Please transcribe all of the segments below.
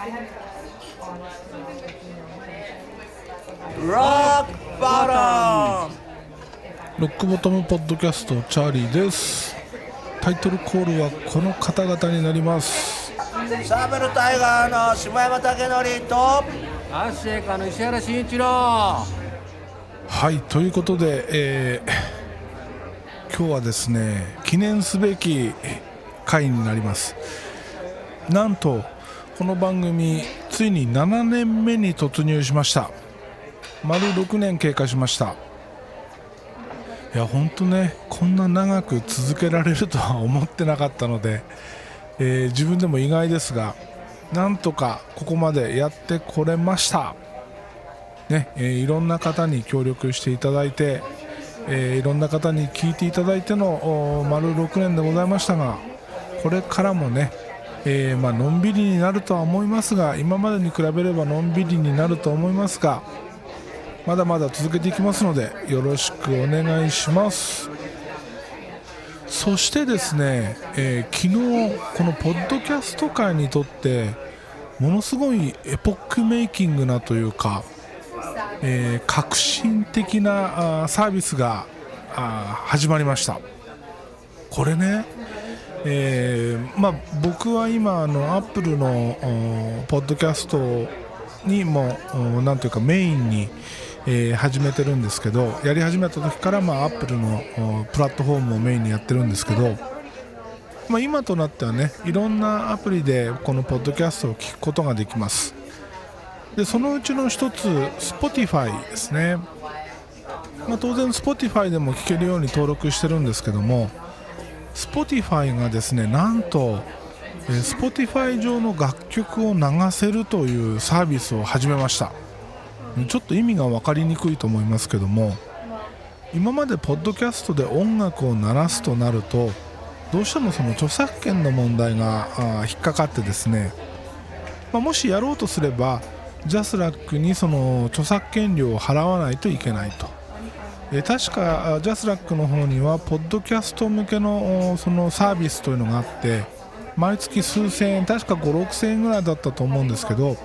ロックボトロックボトムポッドキャストチャーリーです。タイトルコールはこの方々になります。ムサーベルタイガーの下山武則とアッシェイカーの石原慎一郎。はいということで、えー今日はですね記念すべき回になります。なんとこの番組ついに7年目に突入しました。丸6年経過しました。いや本当ねこんな長く続けられるとは思ってなかったので、えー自分でも意外ですがなんとかここまでやってこれました。ねえーいろんな方に協力していただいて、えーいろんな方に聞いていただいての丸6年でございましたがこれからもね、えーまあのんびりになるとは思いますが今までに比べればのんびりになると思いますがまだまだ続けていきますのでよろしくお願いします。そしてですね、えー昨日このポッドキャスト界にとってものすごいエポックメイキングなというか、えー革新的なあサービスがあ始まりました。これね、えーまあ、僕は今あのアップルのポッドキャストにもなんというかメインに、えー始めてるんですけどやり始めた時から、まあ、アップルのプラットフォームをメインにやってるんですけど、まあ、今となってはねいろんなアプリでこのポッドキャストを聞くことができます。でそのうちの一つ Spotify ですね、まあ、当然 Spotify でも聞けるように登録してるんですけども Spotify がですねなんとえ Spotify 上の楽曲を流せるというサービスを始めました。ちょっと意味が分かりにくいと思いますけども今までポッドキャストで音楽を鳴らすとなるとどうしてもその著作権の問題が引っかかってですね、まあもしやろうとすればジャスラックにその著作権料を払わないといけないと。え確かあジャスラックの方にはポッドキャスト向けのそのサービスというのがあって毎月数千円確か5 6千円ぐらいだったと思うんですけど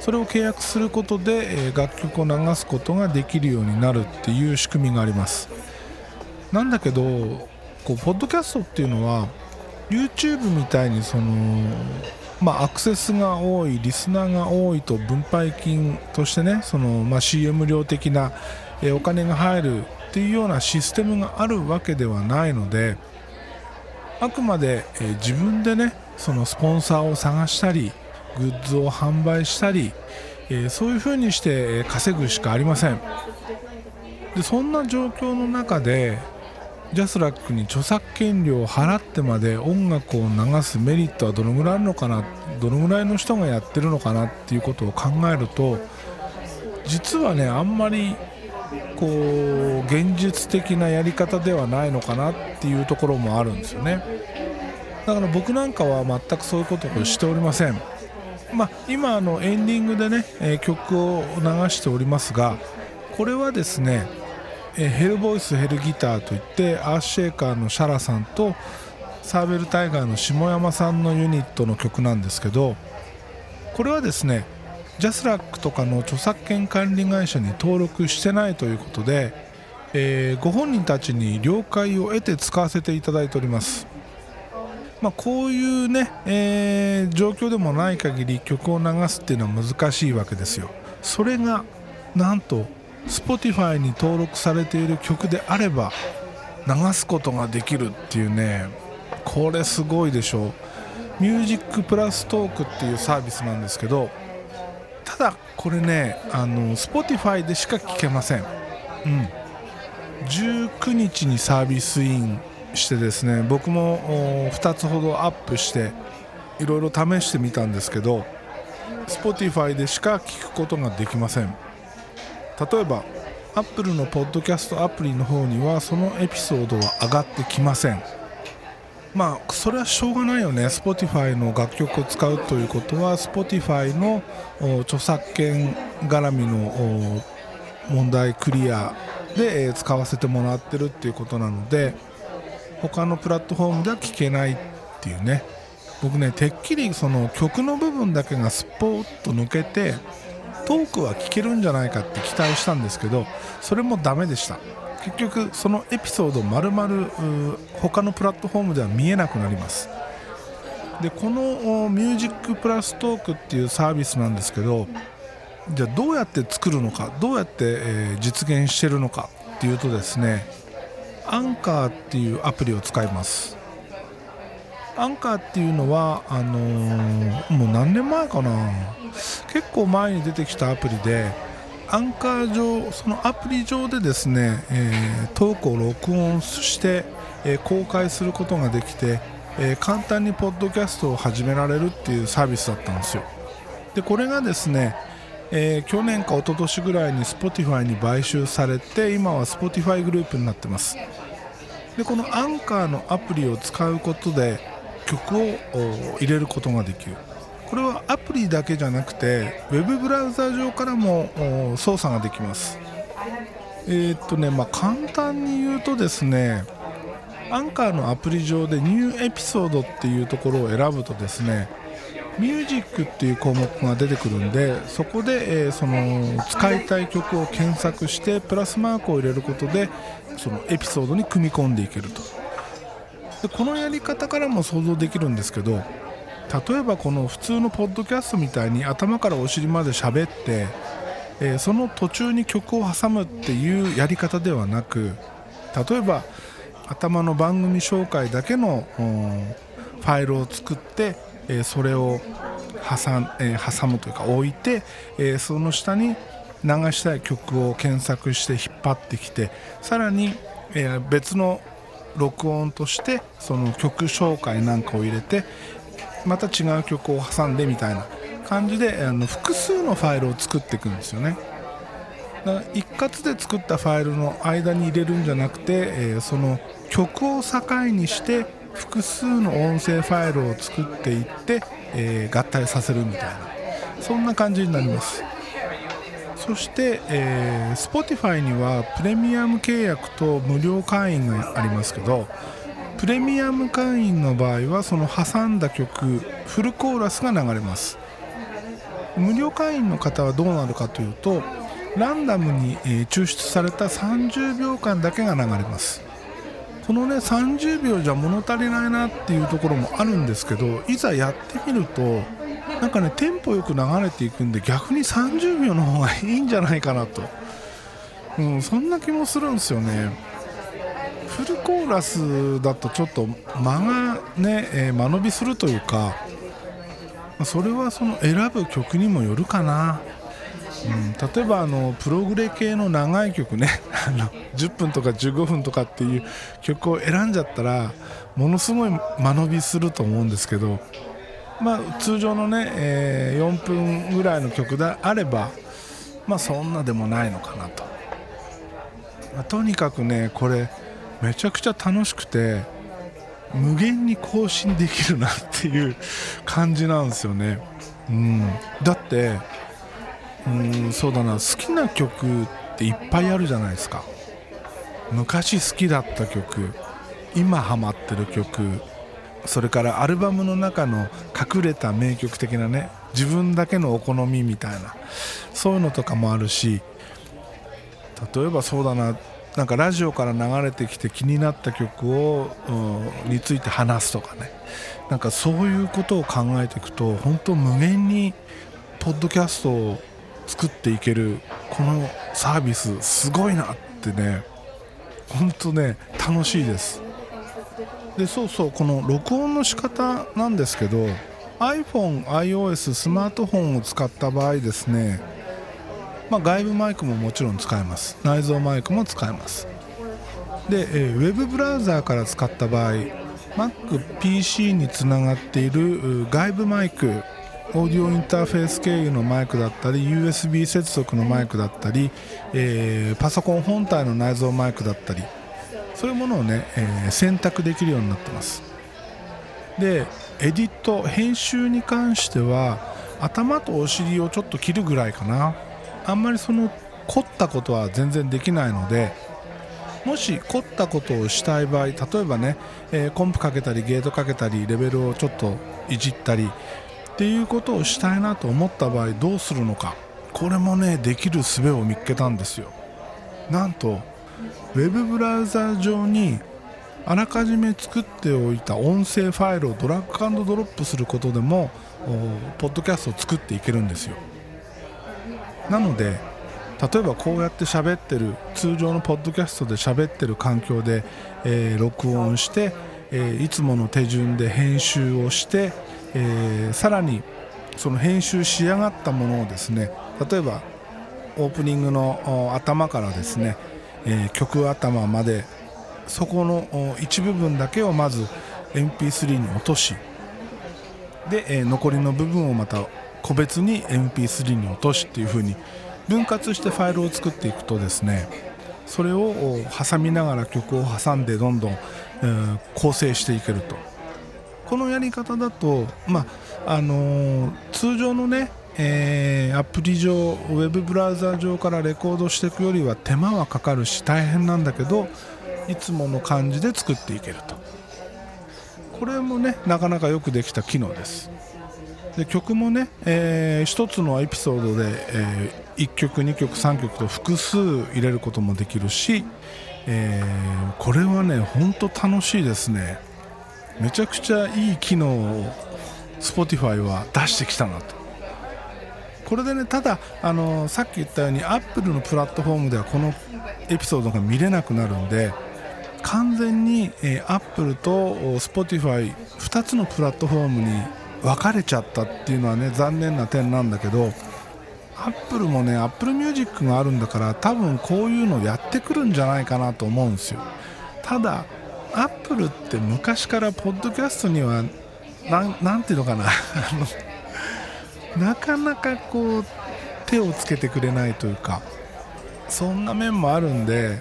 それを契約することで、え楽曲を流すことができるようになるっていう仕組みがあります。なんだけどこうポッドキャストっていうのは YouTube みたいにそのまあ、アクセスが多いリスナーが多いと分配金としてねその、まあ、CM 料的な、えお金が入るっていうようなシステムがあるわけではないのであくまで、え自分でねそのスポンサーを探したりグッズを販売したり、えそういうふうにしてえ稼ぐしかありません。でそんな状況の中でジャスラックに著作権料を払ってまで音楽を流すメリットはどのぐらいあるのかなどのぐらいの人がやってるのかなっていうことを考えると実はねあんまりこう現実的なやり方ではないのかなっていうところもあるんですよね。だから僕なんかは全くそういうことをしておりません。まあ、今あのエンディングでね、え曲を流しておりますがこれはですねえヘルボイスヘルギターといってアースシェーカーのシャラさんとサーベルタイガーの下山さんのユニットの曲なんですけどこれはですねジャスラックとかの著作権管理会社に登録してないということで、えーご本人たちに了解を得て使わせていただいております。まあ、こういうね、えー状況でもない限り曲を流すっていうのは難しいわけですよ。それがなんと Spotify に登録されている曲であれば流すことができるっていうねこれすごいでしょう。ミュージックプラストークっていうサービスなんですけどただこれねあの Spotify でしか聴けません。うん。19日にサービスインしてですね僕も2つほどアップしていろいろ試してみたんですけど Spotify でしか聞くことができません。例えば Apple のポッドキャストアプリの方にはそのエピソードは上がってきません。まあそれはしょうがないよね。Spotify の楽曲を使うということは Spotify の著作権絡みの問題クリアで、使わせてもらってるっていうことなので他のプラットフォームでは聞けないっていうね。僕ねてっきりその曲の部分だけがスポーッと抜けてトークは聞けるんじゃないかって期待したんですけどそれもダメでした。結局そのエピソード丸々他のプラットフォームでは見えなくなります。でこのミュージックプラストークっていうサービスなんですけどじゃあどうやって作るのかどうやって、え実現してるのかっていうとですねアンカーっていうアプリを使います。アンカーっていうのはあのー、もう何年前かな。結構前に出てきたアプリでアンカー上そのアプリ上でですね、えー、トークを録音して、えー、公開することができて、えー、簡単にポッドキャストを始められるっていうサービスだったんですよ。でこれがですね、えー、去年か一昨年ぐらいに Spotify に買収されて今は Spotify グループになってます。でこのアンカーのアプリを使うことで曲を入れることができる。これはアプリだけじゃなくてウェブブラウザ上からも操作ができます。えー、っとねまあ簡単に言うとですねアンカーのアプリ上でニューエピソードっていうところを選ぶとですねミュージックっていう項目が出てくるんでそこで、えー、その使いたい曲を検索してプラスマークを入れることでそのエピソードに組み込んでいけると。でこのやり方からも想像できるんですけど例えばこの普通のポッドキャストみたいに頭からお尻まで喋って、えー、その途中に曲を挟むっていうやり方ではなく例えば頭の番組紹介だけのファイルを作って、えー、それを挟,、えー、挟むというか置いて、えその下に流したい曲を検索して引っ張ってきてさらに、え別の録音としてその曲紹介なんかを入れてまた違う曲を挟んでみたいな感じであの複数のファイルを作っていくんですよね。だから一括で作ったファイルの間に入れるんじゃなくて、えー、その曲を境にして複数の音声ファイルを作っていって、えー、合体させるみたいな。そんな感じになります。そして、えー、Spotify にはプレミアム契約と無料会員がありますけどプレミアム会員の場合はその挟んだ曲フルコーラスが流れます。無料会員の方はどうなるかというとランダムに、抽出された30秒間だけが流れます。このね30秒じゃ物足りないなっていうところもあるんですけどいざやってみるとなんかねテンポよく流れていくんで逆に30秒の方がいいんじゃないかなと、うん、そんな気もするんですよね。フルコーラスだとちょっと間がね、えー、間延びするというかそれはその選ぶ曲にもよるかな、うん、例えばあのプログレ系の長い曲ね あの10分とか15分とかっていう曲を選んじゃったらものすごい間延びすると思うんですけどまあ、通常のね、えー、4分ぐらいの曲であれば、まあ、そんなでもないのかなと、ま、とにかくねこれめちゃくちゃ楽しくて無限に更新できるなっていう感じなんですよね、うん、だってうんそうだな。好きな曲っていっぱいあるじゃないですか。昔好きだった曲今ハマってる曲それからアルバムの中の隠れた名曲的なね自分だけのお好みみたいなそういうのとかもあるし例えばそうだな。なんかラジオから流れてきて気になった曲を、について話すとかねなんかそういうことを考えていくと本当無限にポッドキャストを作っていけるこのサービスすごいなってね本当ね楽しいです。でそうそうこの録音の仕方なんですけど iPhone、iOS スマートフォンを使った場合ですね、まあ、外部マイクももちろん使えます。内蔵マイクも使えます。で、えー、ウェブブラウザーから使った場合 MacPC につながっている外部マイクオーディオインターフェース経由のマイクだったり USB 接続のマイクだったり、えー、パソコン本体の内蔵マイクだったりそういうものをね、えー、選択できるようになってます。でエディット編集に関しては頭とお尻をちょっと切るぐらいかな。あんまりその凝ったことは全然できないのでもし凝ったことをしたい場合例えばね、えー、コンプかけたりゲートかけたりレベルをちょっといじったりっていうことをしたいなと思った場合どうするのか。これもねできる術を見つけたんですよ。なんとウェブブラウザ上にあらかじめ作っておいた音声ファイルをドラッグドロップすることでもポッドキャストを作っていけるんですよ。なので例えばこうやって喋ってる通常のポッドキャストで喋ってる環境で、えー、録音して、えー、いつもの手順で編集をして、えー、さらにその編集し上がったものをですね例えばオープニングの頭からですね、え、曲頭までそこの一部分だけをまず MP3 に落としで、え、残りの部分をまた個別に MP3 に落としっていう風に分割してファイルを作っていくとですねそれを挟みながら曲を挟んでどんどん、え、構成していけると。このやり方だと、まああのー、通常のね、えー、アプリ上ウェブブラウザー上からレコードしていくよりは手間はかかるし大変なんだけどいつもの感じで作っていけると。これもねなかなかよくできた機能です。で曲もね、えー、1つのエピソードで、えー、1曲2曲3曲と複数入れることもできるし、えー、これはね本当楽しいですね。めちゃくちゃいい機能を Spotify は出してきたなと。これでねただあのさっき言ったように Apple のプラットフォームではこのエピソードが見れなくなるんで完全に、えー、Apple と Spotify2 つのプラットフォームに分かれちゃったっていうのはね残念な点なんだけどアップルもねアップルミュージックがあるんだから多分こういうのやってくるんじゃないかなと思うんですよ。ただアップルって昔からポッドキャストには何ていうのかな なかなかこう手をつけてくれないというかそんな面もあるんで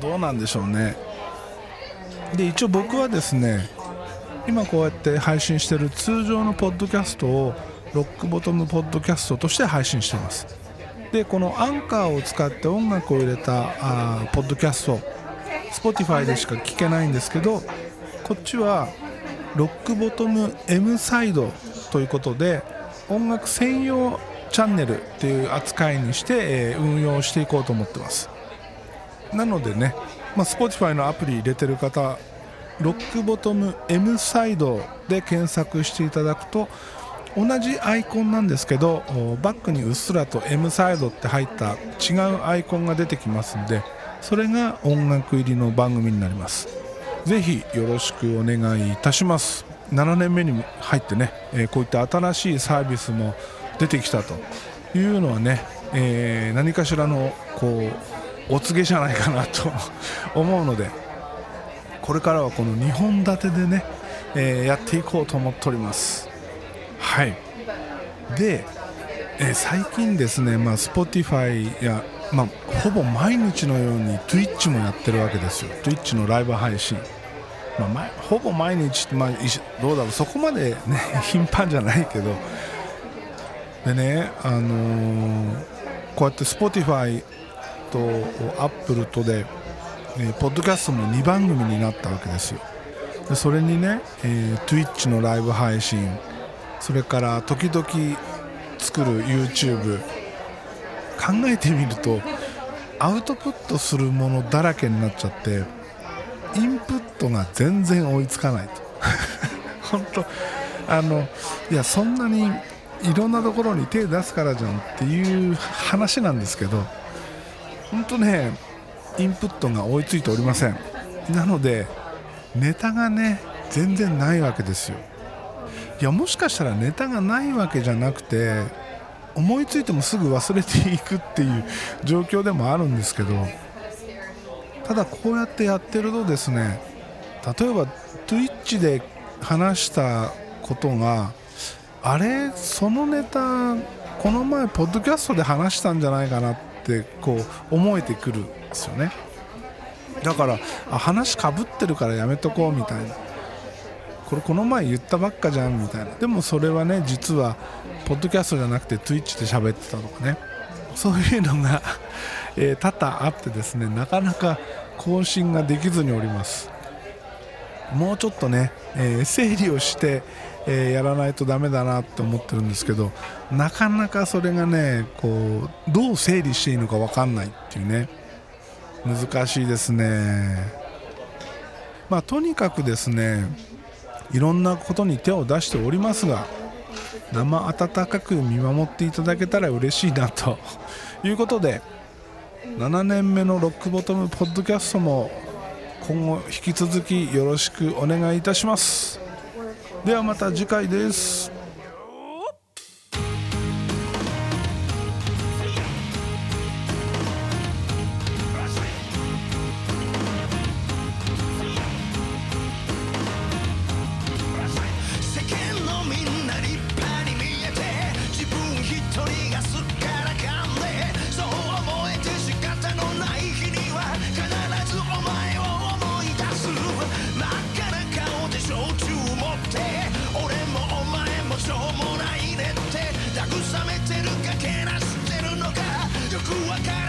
どうなんでしょうね。で一応僕はですね今こうやって配信してる通常のポッドキャストをロックボトムポッドキャストとして配信しています。でこのアンカーを使って音楽を入れたあポッドキャスト Spotify でしか聞けないんですけどこっちはロックボトム M サイドということで音楽専用チャンネルっていう扱いにして、え、運用していこうと思ってます。なのでね、まあ、Spotify のアプリ入れてる方ロックボトム M サイドで検索していただくと同じアイコンなんですけどバックにうっすらと M サイドって入った違うアイコンが出てきますんでそれが音楽入りの番組になります。ぜひよろしくお願いいたします。7年目に入ってね、えこういった新しいサービスも出てきたというのはね、えー、何かしらのこうお告げじゃないかなと思うのでこれからはこの2本立てでね、えー、やっていこうと思っております。はい。で、えー、最近ですね、まあ、Spotify や、まあ、ほぼ毎日のように Twitch もやってるわけですよ。Twitch のライブ配信。まあ、ほぼ毎日、まあ、どうだろう。そこまで、ね、頻繁じゃないけど。でね、あのー、こうやって Spotify と Apple とでえー、ポッドキャストも2番組になったわけですよ。でそれにね、えー、Twitch のライブ配信それから時々作る YouTube 考えてみるとアウトプットするものだらけになっちゃってインプットが全然追いつかないと。本当あのいやそんなにいろんなところに手出すからじゃんっていう話なんですけど本当ねインプットが追いついておりません。なのでネタがね全然ないわけですよ。いやもしかしたらネタがないわけじゃなくて思いついてもすぐ忘れていくっていう 状況でもあるんですけどただこうやってやってるとですね例えば Twitch で話したことがあれそのネタこの前ポッドキャストで話したんじゃないかなってこう思えてくる。ですよね。だからあ話かぶってるからやめとこうみたいな。これこの前言ったばっかじゃんみたいな。でもそれはね実はポッドキャストじゃなくて Twitch で喋ってたとかね。そういうのが、え、多々あってですねなかなか更新ができずにおります。もうちょっとね、えー、整理をして、えー、やらないとダメだなって思ってるんですけどなかなかそれがねこうどう整理していいのか分かんないっていうね。難しいですね。まあとにかくですねいろんなことに手を出しておりますが生温かく見守っていただけたら嬉しいなと。いうことで7年目のロックボトムポッドキャストも今後引き続きよろしくお願いいたします。ではまた次回です。もないねって慰めてるかけなしてるのかよくわから